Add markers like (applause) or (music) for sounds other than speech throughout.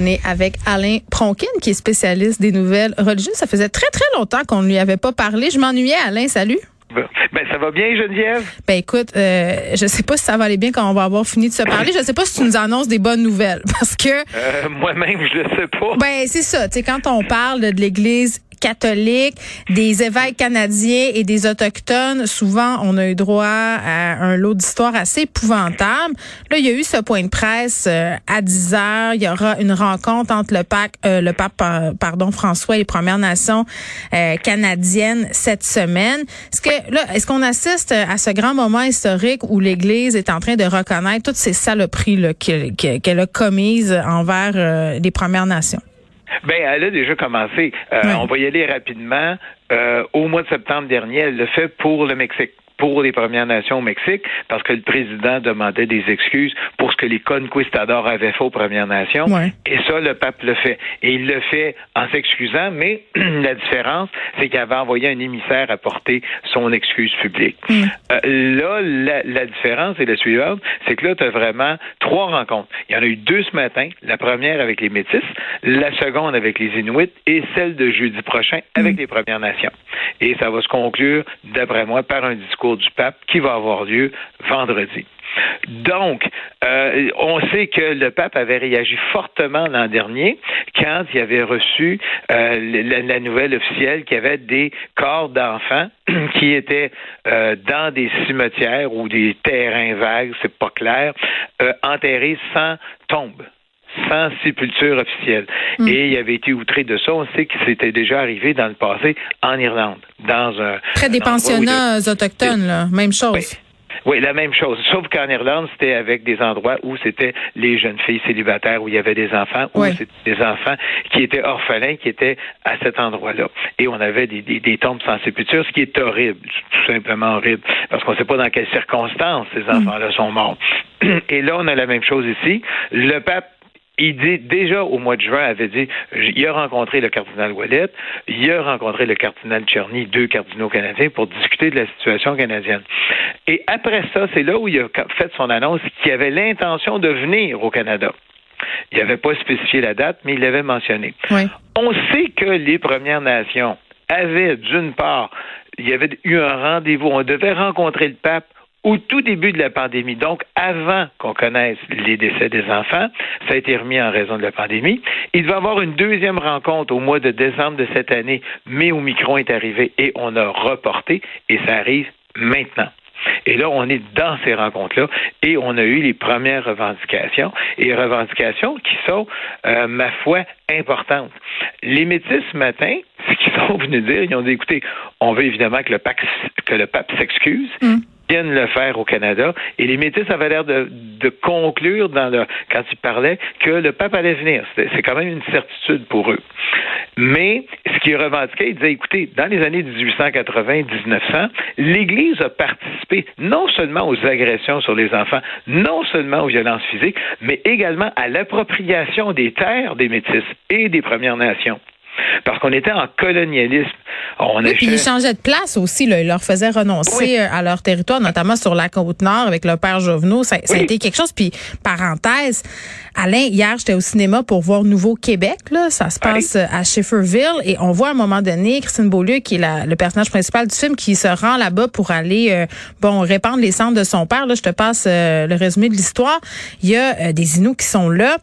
On est avec Alain Pronkin, qui est spécialiste des nouvelles religieuses. Ça faisait très, très longtemps qu'on ne lui avait pas parlé. Je m'ennuyais, Alain. Salut. Ben, ça va bien, Geneviève? Ben écoute, euh, je sais pas si ça va aller bien quand on va avoir fini de se parler. Je sais pas si tu nous annonces des bonnes nouvelles (laughs) parce que Euh, Moi-même, je le sais pas. ben c'est ça, tu sais quand on parle de l'église catholique, des évêques canadiens et des autochtones, souvent on a eu droit à un lot d'histoires assez épouvantable. Là, il y a eu ce point de presse euh, à 10 heures. Il y aura une rencontre entre le pape, euh, le pape, pardon, François et les Premières Nations euh, canadiennes cette semaine. Est-ce que là, est-ce qu'on assiste à ce grand moment historique où l'Église est en train de reconnaître toutes ces saloperies qu'elle a commises envers euh, les Premières Nations? Ben, elle a déjà commencé. Euh. On va y aller rapidement. Euh, au mois de septembre dernier, elle le fait pour le Mexique pour les Premières Nations au Mexique, parce que le président demandait des excuses pour ce que les conquistadors avaient fait aux Premières Nations. Ouais. Et ça, le pape le fait. Et il le fait en s'excusant, mais (clears throat) la différence, c'est qu'il avait envoyé un émissaire apporter son excuse publique. Mm. Euh, là, la, la différence est la suivante, c'est que là, tu as vraiment trois rencontres. Il y en a eu deux ce matin, la première avec les Métis, la seconde avec les Inuits et celle de jeudi prochain avec les Premières Nations. Et ça va se conclure, d'après moi, par un discours du pape qui va avoir lieu vendredi. Donc, euh, on sait que le pape avait réagi fortement l'an dernier quand il avait reçu euh, la, nouvelle officielle qu'il y avait des corps d'enfants (clears throat) qui étaient euh, dans des cimetières ou des terrains vagues, c'est pas clair, enterrés sans tombe sans sépulture officielle. Et il avait été outré de ça. On sait que c'était déjà arrivé dans le passé en Irlande, dans un... Près des pensionnats autochtones, là. Même chose. Oui. Oui, la même chose. Sauf qu'en Irlande, c'était avec des endroits où c'était les jeunes filles célibataires, où il y avait des enfants, où Ouais. c'était des enfants qui étaient orphelins, qui étaient à cet endroit-là. Et on avait des, des, des tombes sans sépulture, ce qui est horrible, tout simplement horrible, parce qu'on ne sait pas dans quelles circonstances ces enfants-là sont morts. (clears throat) Et là, on a la même chose ici. Le pape il dit déjà au mois de juin avait dit il a rencontré le cardinal Ouellet, il a rencontré le cardinal Tcherny, deux cardinaux canadiens pour discuter de la situation canadienne. Et après ça, c'est là où il a fait son annonce qu'il avait l'intention de venir au Canada. Il n'avait pas spécifié la date, mais il l'avait mentionné. Oui. On sait que les Premières Nations avaient, d'une part, il y avait eu un rendez-vous, on devait rencontrer le pape au tout début de la pandémie, donc avant qu'on connaisse les décès des enfants, ça a été remis en raison de la pandémie. Il va y avoir une deuxième rencontre au mois de décembre de cette année, mais Omicron est arrivé et on a reporté, et ça arrive maintenant. Et là, on est dans ces rencontres-là et on a eu les premières revendications et revendications qui sont, euh, ma foi, importantes. Les métis, ce matin, (laughs) ce qu'ils sont venus dire, ils ont dit, écoutez, on veut évidemment que le, pape, que le pape s'excuse. Viennent le faire au Canada. Et les métis avaient l'air de, conclure quand ils parlaient que le pape allait venir. C'est c'est quand même une certitude pour eux. Mais ce qu'ils revendiquaient, ils disaient, écoutez, dans les années 1880-1900, l'Église a participé non seulement aux agressions sur les enfants, non seulement aux violences physiques, mais également à l'appropriation des terres des métis et des Premières Nations. Parce qu'on était en colonialisme. On Oui, puis ils changeaient de place aussi. Là. Ils leur faisaient renoncer Oui. euh, à leur territoire, notamment sur la côte nord avec le père Jovenot. Ça, ça a été quelque chose. Puis, parenthèse, Alain, hier, j'étais au cinéma pour voir Nouveau Québec. Là. Ça se passe euh, à Schifferville. Et on voit à un moment donné Christine Beaulieu, qui est la- le personnage principal du film, qui se rend là-bas pour aller euh, bon répandre les cendres de son père. Là, je te passe euh, le résumé de l'histoire. Il y a euh, des Inuits qui sont là.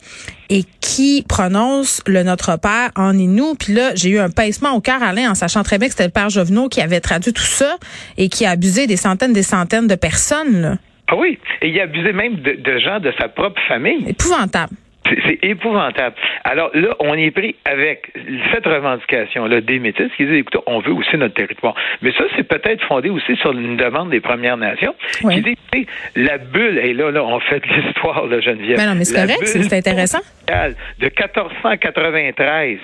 Et qui prononce le Notre Père en Inou. Puis là, j'ai eu un pincement au cœur, Alain, en sachant très bien que c'était le Père Jovenot qui avait traduit tout ça et qui a abusé des centaines des centaines de personnes. Là. Ah oui, et il a abusé même de, de gens de sa propre famille. Épouvantable. C'est épouvantable. Alors là, on est pris avec cette revendication-là des métis qui disent, écoutez, on veut aussi notre territoire. Mais ça, c'est peut-être fondé aussi sur une demande des Premières Nations Oui. qui dit, la bulle, et là, là, on fait l'histoire, là, Geneviève. Mais non, mais c'est La correct, c'est intéressant. De 1493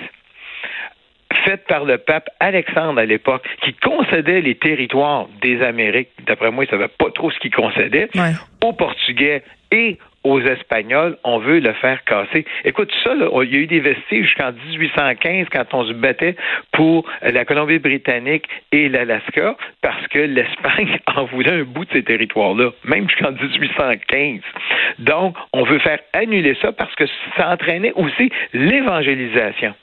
faite par le pape Alexandre à l'époque, qui concédait les territoires des Amériques, d'après moi, il ne savait pas trop ce qu'il concédait, Ouais. aux Portugais et aux Espagnols, on veut le faire casser. Écoute, ça, il y a eu des vestiges jusqu'en 1815 quand on se battait pour la Colombie-Britannique et l'Alaska parce que l'Espagne (laughs) en voulait un bout de ces territoires-là, même jusqu'en 1815. Donc, on veut faire annuler ça parce que ça entraînait aussi l'évangélisation.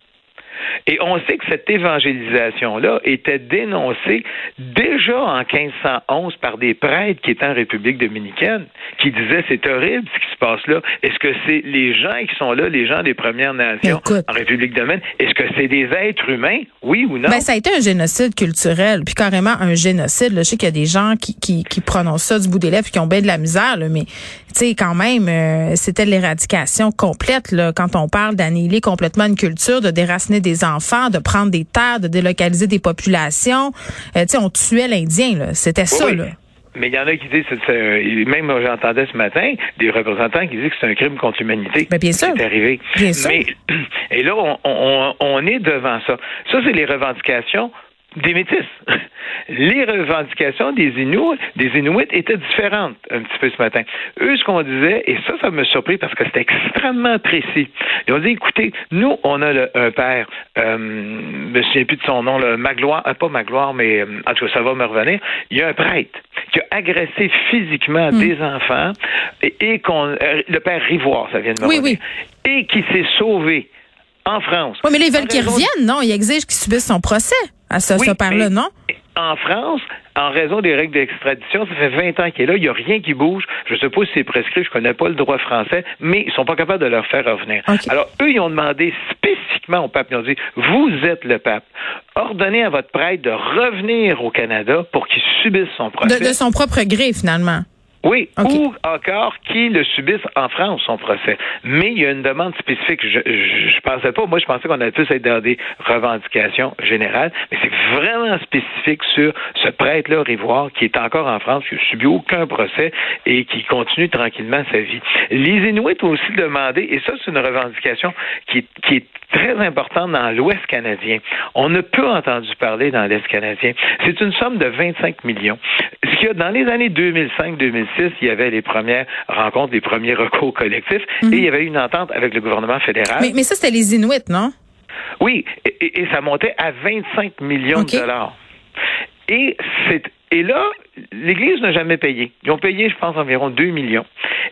Et on sait que cette évangélisation-là était dénoncée déjà en 1511 par des prêtres qui étaient en République dominicaine, qui disaient c'est horrible ce qui se passe là. Est-ce que c'est les gens qui sont là, les gens des Premières Nations Écoute. en République dominicaine, est-ce que c'est des êtres humains, oui ou non? Ben, ça a été un génocide culturel, puis carrément un génocide. Là. Je sais qu'il y a des gens qui, qui, qui prononcent ça du bout des lèvres, qui ont bien de la misère, là, mais tu sais, quand même, euh, c'était l'éradication complète. Là, quand on parle d'annihiler complètement une culture, de déraciner des enfants, de prendre des terres, de délocaliser des populations. Euh, tu sais, on tuait l'Indien. là. C'était ça. Oui. Là. Mais il y en a qui disent, c'est- c'est- même moi, j'entendais ce matin des représentants qui disaient que c'est un crime contre l'humanité. Mais bien sûr. C'est arrivé. Bien sûr. Mais, (clears throat) et là, on, on, on est devant ça. Ça, c'est les revendications des métis. (laughs) Les revendications des Inuits, des Inuits étaient différentes un petit peu ce matin. Eux, ce qu'on disait, et ça, ça me surpris parce que c'était extrêmement précis. Ils ont dit, écoutez, nous, on a le- un père, euh, je me souviens plus de son nom, le Magloire, euh, pas Magloire, mais euh, en tout cas, ça va me revenir. Il y a un prêtre qui a agressé physiquement Hmm. des enfants et, et qu'on, euh, le père Rivoire, ça vient de me Oui, revenir, et qui s'est sauvé en France. Oui, mais là, ils veulent En qu'ils raison- reviennent, non? Ils exigent qu'ils subissent son procès à ce, Oui, non? En France, en raison des règles d'extradition, ça fait 20 ans qu'il est là, il n'y a rien qui bouge. Je ne sais pas si c'est prescrit, je ne connais pas le droit français, mais ils sont pas capables de leur faire revenir. Alors, eux, ils ont demandé spécifiquement au pape, ils ont dit, vous êtes le pape, ordonnez à votre prêtre de revenir au Canada pour qu'il subisse son De, procès. de son propre gré, finalement. Oui, ou encore qui le subissent en France, son procès. Mais il y a une demande spécifique. Je, je, je pensais pas, moi je pensais qu'on allait plus être dans des revendications générales, mais c'est vraiment spécifique sur ce prêtre-là, Rivoire, qui est encore en France, qui n'a subi aucun procès et qui continue tranquillement sa vie. Les Inuits ont aussi demandé, et ça c'est une revendication qui qui est très importante dans l'Ouest canadien. On ne peut entendu parler dans l'Est canadien. C'est une somme de 25 millions. Ce qu'il y a dans les années 2005-2006, il y avait les premières rencontres, les premiers recours collectifs, et il y avait une entente avec le gouvernement fédéral. Mais, mais ça, c'était les Inuits, non? Oui, et, ça montait à 25 millions de dollars. Et c'est et là, l'Église n'a jamais payé. Ils ont payé, je pense, environ 2 millions.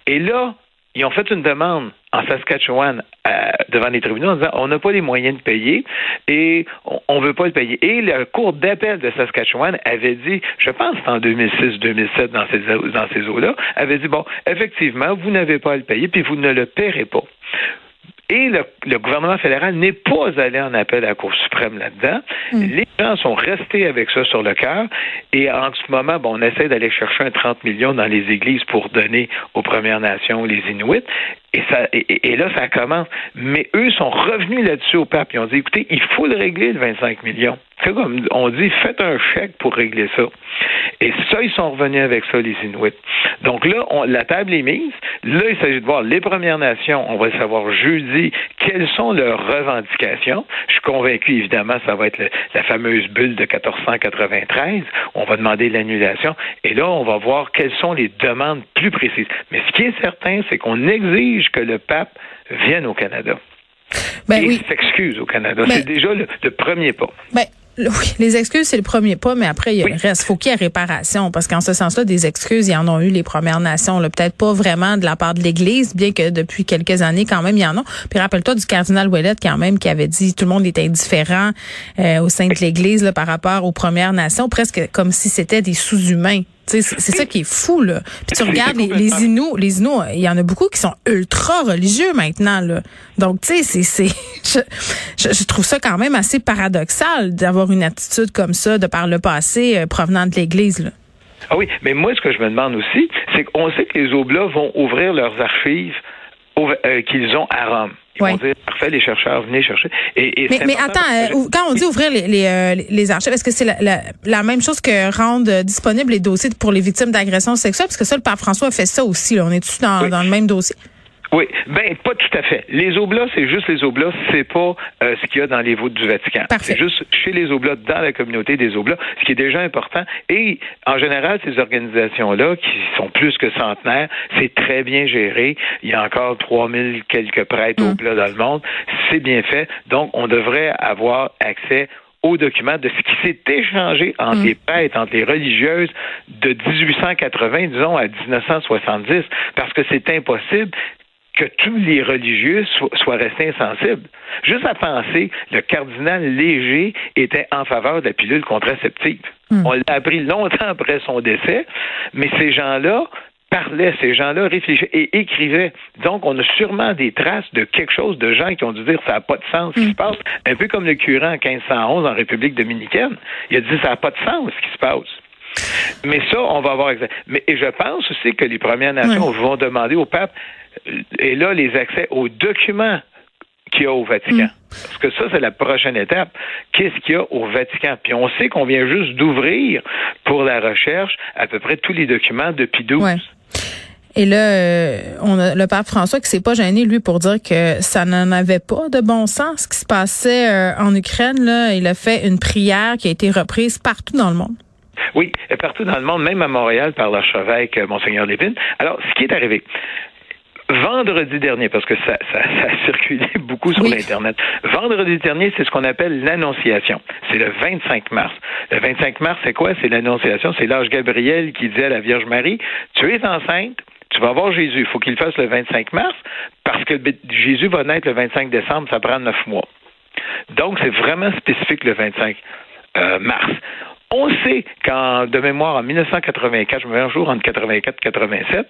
Et là, ils ont fait une demande en Saskatchewan euh, devant les tribunaux en disant on n'a pas les moyens de payer et on ne veut pas le payer. Et la Cour d'appel de Saskatchewan avait dit, je pense en 2006-2007 dans ces, dans ces eaux-là, avait dit bon, effectivement, vous n'avez pas à le payer puis vous ne le paierez pas. Et le, le gouvernement fédéral n'est pas allé en appel à la Cour suprême là-dedans. Les gens sont restés avec ça sur le cœur. Et en ce moment, bon, on essaie d'aller chercher un 30 millions dans les églises pour donner aux Premières Nations, les Inuits. Et, ça, et, là, ça commence. Mais eux sont revenus là-dessus au pape. Ils ont dit, écoutez, il faut le régler, le 25 millions. C'est comme, on dit, faites un chèque pour régler ça. Et ça, ils sont revenus avec ça, les Inuits. Donc là, on- la table est mise. Là, il s'agit de voir les Premières Nations. On va savoir jeudi quelles sont leurs revendications. Je suis convaincu, évidemment, ça va être la fameuse bulle de 1493. On va demander l'annulation. Et là, on va voir quelles sont les demandes plus précises. Mais ce qui est certain, c'est qu'on exige que le pape vienne au Canada. Ben et oui. s'excuse au Canada. Mais- C'est déjà le, le premier pas. Ben, oui, les excuses, c'est le premier pas, mais après, il y a Oui. le reste. faut qu'il y ait réparation, parce qu'en ce sens-là, des excuses, il y en ont eu les Premières Nations. Peut-être pas vraiment de la part de l'Église, bien que depuis quelques années, quand même, il y en a. Puis rappelle-toi du cardinal Ouellet, quand même, qui avait dit tout le monde était indifférent euh, au sein de l'Église par rapport aux Premières Nations, presque comme si c'était des sous-humains. C'est ça qui est fou, là. Puis tu regardes les, les Inuits, les Inuits, il y en a beaucoup qui sont ultra religieux maintenant, là. Donc, tu sais, c'est, (laughs) je, je, trouve ça quand même assez paradoxal d'avoir une attitude comme ça de par le passé euh, provenant de l'Église, là. Ah oui, mais moi, ce que je me demande aussi, c'est qu'on sait que les Oblats vont ouvrir leurs archives euh, qu'ils ont à Rome. Ils vont dire, parfait, les chercheurs, venez chercher. Et, mais, mais attends, euh, quand on dit ouvrir les, les, euh, les archives, est-ce que c'est la, la, même chose que rendre disponibles les dossiers pour les victimes d'agressions sexuelles? Parce que ça, le pape François a fait ça aussi. Là. On est-tu dans, dans le même dossier? Oui, ben pas tout à fait. Les oblats, c'est juste les oblats, c'est pas euh, ce qu'il y a dans les voûtes du Vatican. C'est juste chez les oblats, dans la communauté des oblats, ce qui est déjà important. Et en général, ces organisations-là, qui sont plus que centenaires, c'est très bien géré. Il y a encore 3000 quelques prêtres mm. oblats dans le monde. C'est bien fait. Donc, on devrait avoir accès aux documents de ce qui s'est échangé entre mm. les prêtres, entre les religieuses de 1880, disons, à 1970, parce que c'est impossible que tous les religieux soient, restés insensibles. Juste à penser, le cardinal Léger était en faveur de la pilule contraceptive. Hmm. On l'a appris longtemps après son décès, mais ces gens-là parlaient, ces gens-là réfléchissaient et écrivaient. Donc, on a sûrement des traces de quelque chose, de gens qui ont dû dire ça n'a pas de sens ce qui hmm. se passe. Un peu comme le curé en 1511 en République dominicaine. Il a dit ça n'a pas de sens ce qui se passe. Mais ça, on va voir. Mais et je pense aussi que les Premières Nations vont demander au pape et là, les accès aux documents qu'il y a au Vatican. Mm. Parce que ça, c'est la prochaine étape. Qu'est-ce qu'il y a au Vatican? Puis on sait qu'on vient juste d'ouvrir pour la recherche à peu près tous les documents depuis 12. Et là, euh, on a le pape François qui s'est pas gêné lui pour dire que ça n'en avait pas de bon sens ce qui se passait euh, en Ukraine. Là, il a fait une prière qui a été reprise partout dans le monde. Oui, partout dans le monde, même à Montréal par l'archevêque euh, Monseigneur Lévin. Alors, ce qui est arrivé, vendredi dernier, parce que ça, ça, ça a circulé (laughs) beaucoup sur l'Internet. Vendredi dernier, c'est ce qu'on appelle l'Annonciation. C'est le 25 mars. Le 25 mars, c'est quoi? C'est l'Annonciation. C'est l'âge Gabriel qui dit à la Vierge Marie, tu es enceinte, tu vas voir Jésus. Il faut qu'il le fasse le 25 mars, parce que Jésus va naître le 25 décembre, ça prend neuf mois. Donc, c'est vraiment spécifique le 25 euh, mars. On sait qu'en de mémoire, en 1984, je me mets un jour entre 84 et 87,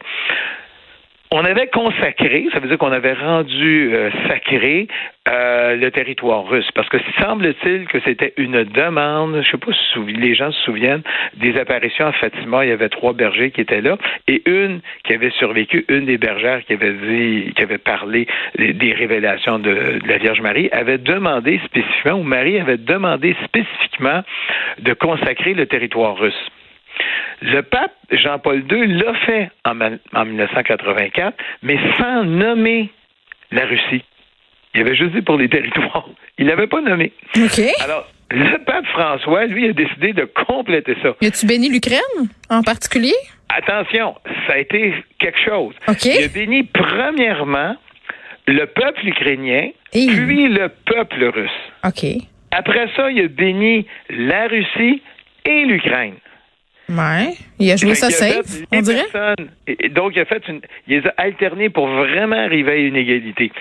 on avait consacré, ça veut dire qu'on avait rendu euh, sacré euh, le territoire russe, parce que semble-t-il que c'était une demande, je sais pas si les gens se souviennent, des apparitions à Fatima, il y avait trois bergers qui étaient là, et une qui avait survécu, une des bergères qui avait dit, qui avait parlé des, révélations de, de, la Vierge Marie, avait demandé spécifiquement, ou Marie avait demandé spécifiquement de consacrer le territoire russe. Le pape Jean-Paul II l'a fait en, 1984, mais sans nommer la Russie. Il avait juste dit pour les territoires. (laughs) Il l'avait pas nommé. Alors, le pape François, lui, a décidé de compléter ça. Y a-tu béni l'Ukraine en particulier? Attention, ça a été quelque chose. Il a béni premièrement le peuple ukrainien, puis le peuple russe. Après ça, il a béni la Russie et l'Ukraine. Ouais. Il a joué ça safe, on dirait? donc, il a fait une, il les a alternés pour vraiment arriver à une égalité.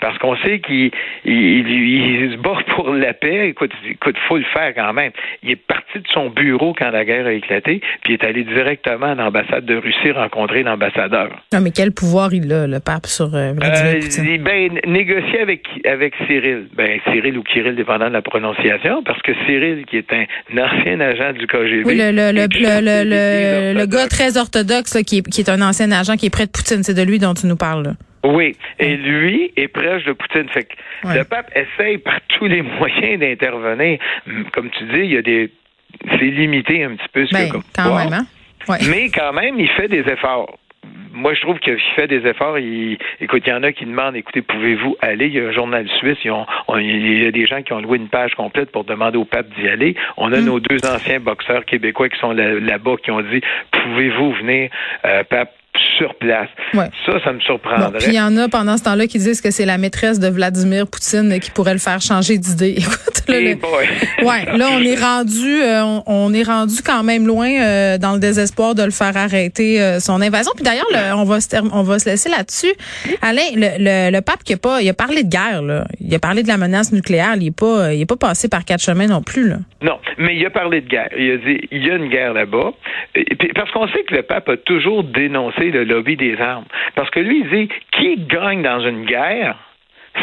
Parce qu'on sait qu'il il, se bat pour la paix. Écoute, écoute, faut le faire quand même. Il est parti de son bureau quand la guerre a éclaté, puis il est allé directement à l'ambassade de Russie rencontrer l'ambassadeur. Non, mais quel pouvoir il a, le pape, sur euh, Vladimir euh, Poutine? Ben, négocier avec, avec Cyril. Ben, Cyril ou Kirill, dépendant de la prononciation, parce que Cyril, qui est un ancien agent du KGB. Oui, le, le, le, le, le, gars très orthodoxe qui, est, qui est un ancien agent qui est près de Poutine, c'est de lui dont tu nous parles. Oui, et lui est proche de Poutine. Fait que le pape essaye par (laughs) tous les moyens d'intervenir. Comme tu dis, il y a des c'est limité un petit peu ce ben, quand même, hein? Mais quand même, il fait des efforts moi, je trouve qu'il fait des efforts. Il, écoute, il y en a qui demandent, écoutez, pouvez-vous aller? Il y a un journal suisse, il y a des gens qui ont loué une page complète pour demander au pape d'y aller. On a mm. nos deux anciens boxeurs québécois qui sont là-bas, qui ont dit, pouvez-vous venir, euh, pape, sur place. Ça, ça me surprendrait. puis il y en a pendant ce temps-là qui disent que c'est la maîtresse de Vladimir Poutine qui pourrait le faire changer d'idée. (laughs) Écoute, Hey boy. (laughs) ouais, là on est rendu, euh, on, on est rendu quand même loin euh, dans le désespoir de le faire arrêter euh, son invasion. Puis d'ailleurs, le- on va se on va se laisser là-dessus. Alain, le, le, le pape qui a pas, il a parlé de guerre là, il a parlé de la menace nucléaire, il est pas, il est pas passé par quatre chemins non plus là. Non, mais il a parlé de guerre. Il a dit il y a une guerre là-bas. Parce qu'on sait que le pape a toujours dénoncé le lobby des armes. Parce que lui, il dit qui gagne dans une guerre,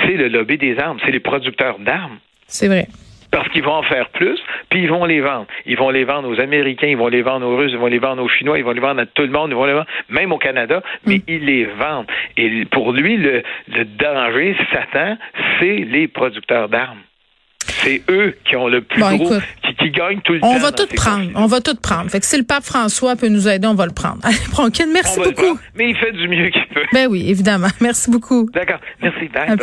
c'est le lobby des armes, c'est les producteurs d'armes. C'est vrai. Parce qu'ils vont en faire plus, puis ils vont les vendre. Ils vont les vendre aux Américains, ils vont les vendre aux Russes, ils vont les vendre aux Chinois, ils vont les vendre à tout le monde, ils vont les vendre même au Canada, mais ils les vendent. Et pour lui, le, le danger, Satan, c'est les producteurs d'armes. C'est eux qui ont le plus Bon, gros, écoute. qui, qui gagnent tout le temps. On va tout prendre. On va tout prendre. Fait que si le pape François peut nous aider, on va le prendre. (laughs) Allez, Bronquin, merci On beaucoup. Mais il fait du mieux qu'il peut. Ben oui, évidemment. (laughs) Merci beaucoup. D'accord. Merci. Bye.